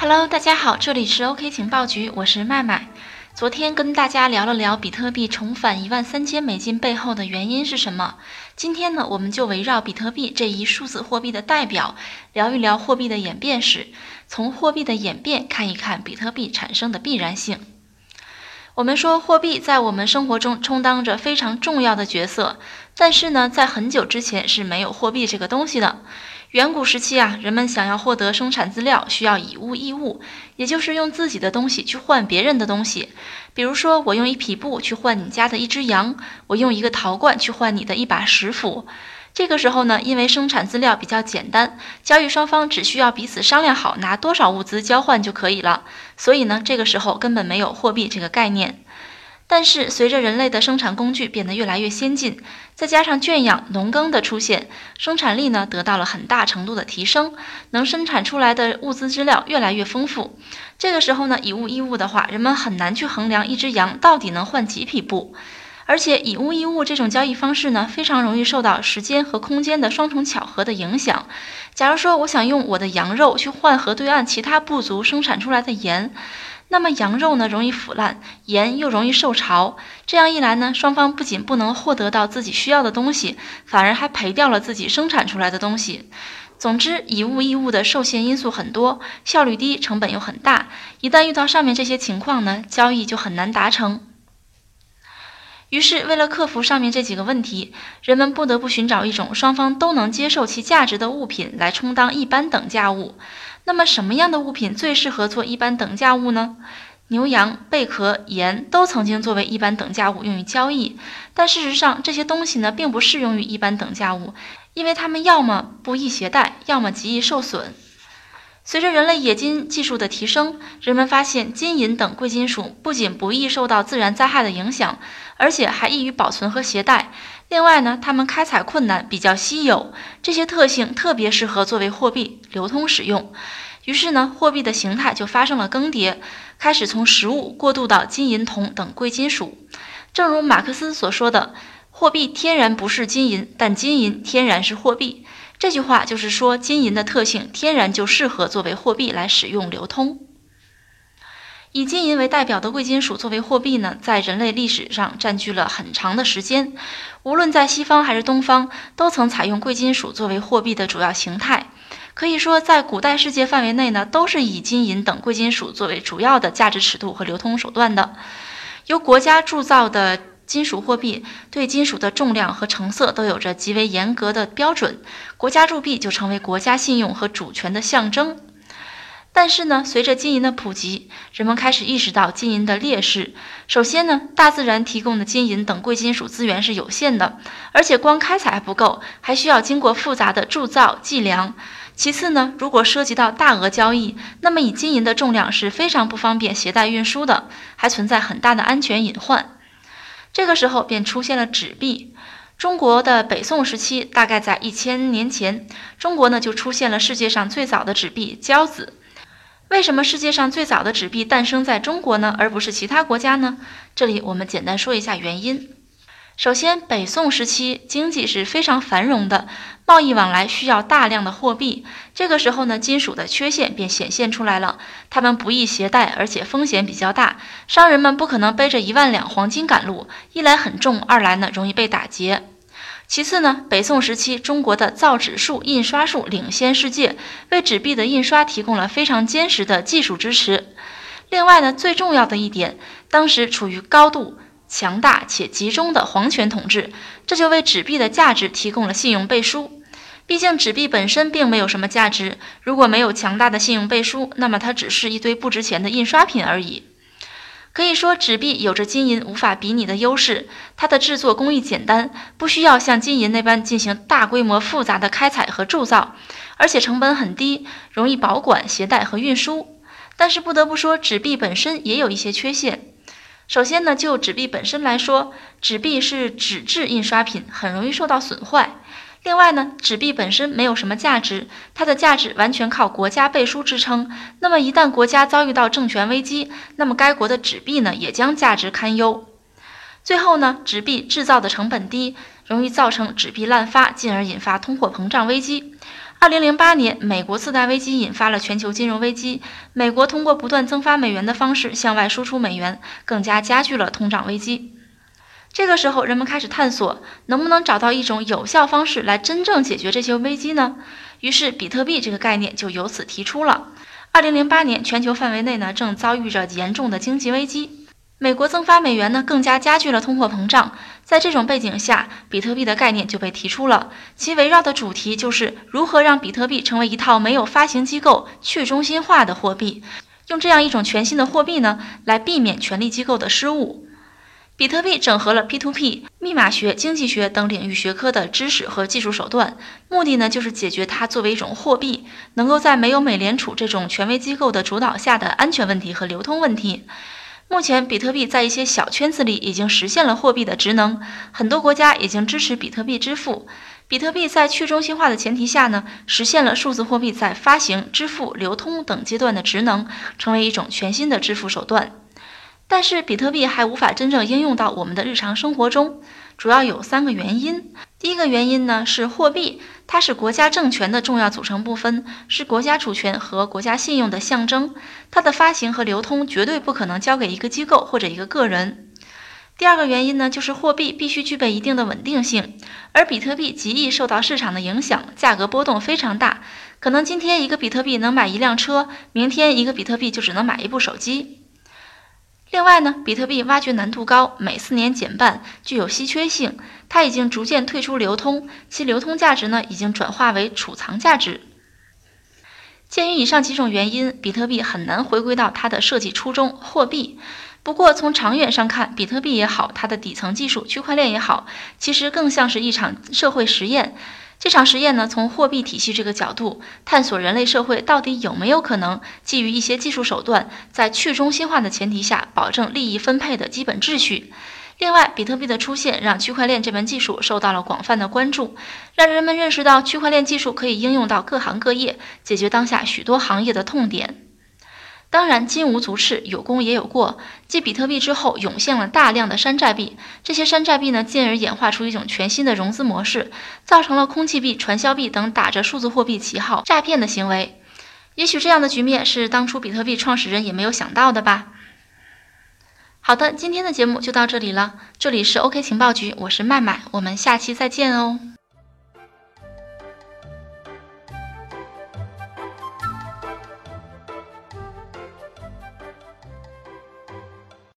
Hello，大家好，这里是 OK 情报局，我是麦麦。昨天跟大家聊了聊比特币重返一万三千美金背后的原因是什么。今天呢，我们就围绕比特币这一数字货币的代表，聊一聊货币的演变史，从货币的演变看一看比特币产生的必然性。我们说货币在我们生活中充当着非常重要的角色，但是呢，在很久之前是没有货币这个东西的。远古时期啊，人们想要获得生产资料，需要以物易物，也就是用自己的东西去换别人的东西。比如说，我用一匹布去换你家的一只羊，我用一个陶罐去换你的一把石斧。这个时候呢，因为生产资料比较简单，交易双方只需要彼此商量好拿多少物资交换就可以了，所以呢，这个时候根本没有货币这个概念。但是，随着人类的生产工具变得越来越先进，再加上圈养、农耕的出现，生产力呢得到了很大程度的提升，能生产出来的物资资料越来越丰富。这个时候呢，以物易物的话，人们很难去衡量一只羊到底能换几匹布，而且以物易物这种交易方式呢，非常容易受到时间和空间的双重巧合的影响。假如说我想用我的羊肉去换河对岸其他部族生产出来的盐。那么羊肉呢容易腐烂，盐又容易受潮，这样一来呢，双方不仅不能获得到自己需要的东西，反而还赔掉了自己生产出来的东西。总之，以物易物的受限因素很多，效率低，成本又很大。一旦遇到上面这些情况呢，交易就很难达成。于是，为了克服上面这几个问题，人们不得不寻找一种双方都能接受其价值的物品来充当一般等价物。那么什么样的物品最适合做一般等价物呢？牛羊、贝壳、盐都曾经作为一般等价物用于交易，但事实上这些东西呢并不适用于一般等价物，因为它们要么不易携带，要么极易受损。随着人类冶金技术的提升，人们发现金银等贵金属不仅不易受到自然灾害的影响，而且还易于保存和携带。另外呢，它们开采困难，比较稀有，这些特性特别适合作为货币流通使用。于是呢，货币的形态就发生了更迭，开始从实物过渡到金银铜等贵金属。正如马克思所说的：“货币天然不是金银，但金银天然是货币。”这句话就是说，金银的特性天然就适合作为货币来使用流通。以金银为代表的贵金属作为货币呢，在人类历史上占据了很长的时间。无论在西方还是东方，都曾采用贵金属作为货币的主要形态。可以说，在古代世界范围内呢，都是以金银等贵金属作为主要的价值尺度和流通手段的。由国家铸造的金属货币，对金属的重量和成色都有着极为严格的标准，国家铸币就成为国家信用和主权的象征。但是呢，随着金银的普及，人们开始意识到金银的劣势。首先呢，大自然提供的金银等贵金属资源是有限的，而且光开采还不够，还需要经过复杂的铸造计量。其次呢，如果涉及到大额交易，那么以金银的重量是非常不方便携带运输的，还存在很大的安全隐患。这个时候便出现了纸币。中国的北宋时期，大概在一千年前，中国呢就出现了世界上最早的纸币交子。为什么世界上最早的纸币诞生在中国呢，而不是其他国家呢？这里我们简单说一下原因。首先，北宋时期经济是非常繁荣的，贸易往来需要大量的货币。这个时候呢，金属的缺陷便显现出来了，它们不易携带，而且风险比较大。商人们不可能背着一万两黄金赶路，一来很重，二来呢容易被打劫。其次呢，北宋时期中国的造纸术、印刷术领先世界，为纸币的印刷提供了非常坚实的技术支持。另外呢，最重要的一点，当时处于高度强大且集中的皇权统治，这就为纸币的价值提供了信用背书。毕竟纸币本身并没有什么价值，如果没有强大的信用背书，那么它只是一堆不值钱的印刷品而已。可以说，纸币有着金银无法比拟的优势。它的制作工艺简单，不需要像金银那般进行大规模复杂的开采和铸造，而且成本很低，容易保管、携带和运输。但是不得不说，纸币本身也有一些缺陷。首先呢，就纸币本身来说，纸币是纸质印刷品，很容易受到损坏。另外呢，纸币本身没有什么价值，它的价值完全靠国家背书支撑。那么一旦国家遭遇到政权危机，那么该国的纸币呢也将价值堪忧。最后呢，纸币制造的成本低，容易造成纸币滥发，进而引发通货膨胀危机。二零零八年，美国次贷危机引发了全球金融危机，美国通过不断增发美元的方式向外输出美元，更加加剧了通胀危机。这个时候，人们开始探索能不能找到一种有效方式来真正解决这些危机呢？于是，比特币这个概念就由此提出了。二零零八年，全球范围内呢正遭遇着严重的经济危机，美国增发美元呢更加加剧了通货膨胀。在这种背景下，比特币的概念就被提出了，其围绕的主题就是如何让比特币成为一套没有发行机构、去中心化的货币，用这样一种全新的货币呢来避免权力机构的失误。比特币整合了 P2P、密码学、经济学等领域学科的知识和技术手段，目的呢就是解决它作为一种货币，能够在没有美联储这种权威机构的主导下的安全问题和流通问题。目前，比特币在一些小圈子里已经实现了货币的职能，很多国家已经支持比特币支付。比特币在去中心化的前提下呢，实现了数字货币在发行、支付、流通等阶段的职能，成为一种全新的支付手段。但是比特币还无法真正应用到我们的日常生活中，主要有三个原因。第一个原因呢是货币，它是国家政权的重要组成部分，是国家主权和国家信用的象征。它的发行和流通绝对不可能交给一个机构或者一个个人。第二个原因呢就是货币必须具备一定的稳定性，而比特币极易受到市场的影响，价格波动非常大，可能今天一个比特币能买一辆车，明天一个比特币就只能买一部手机。另外呢，比特币挖掘难度高，每四年减半，具有稀缺性。它已经逐渐退出流通，其流通价值呢已经转化为储藏价值。鉴于以上几种原因，比特币很难回归到它的设计初衷——货币。不过从长远上看，比特币也好，它的底层技术区块链也好，其实更像是一场社会实验。这场实验呢，从货币体系这个角度探索人类社会到底有没有可能基于一些技术手段，在去中心化的前提下保证利益分配的基本秩序。另外，比特币的出现让区块链这门技术受到了广泛的关注，让人们认识到区块链技术可以应用到各行各业，解决当下许多行业的痛点。当然，金无足赤，有功也有过。继比特币之后，涌现了大量的山寨币。这些山寨币呢，进而演化出一种全新的融资模式，造成了空气币、传销币等打着数字货币旗号诈骗的行为。也许这样的局面是当初比特币创始人也没有想到的吧。好的，今天的节目就到这里了。这里是 OK 情报局，我是麦麦，我们下期再见哦。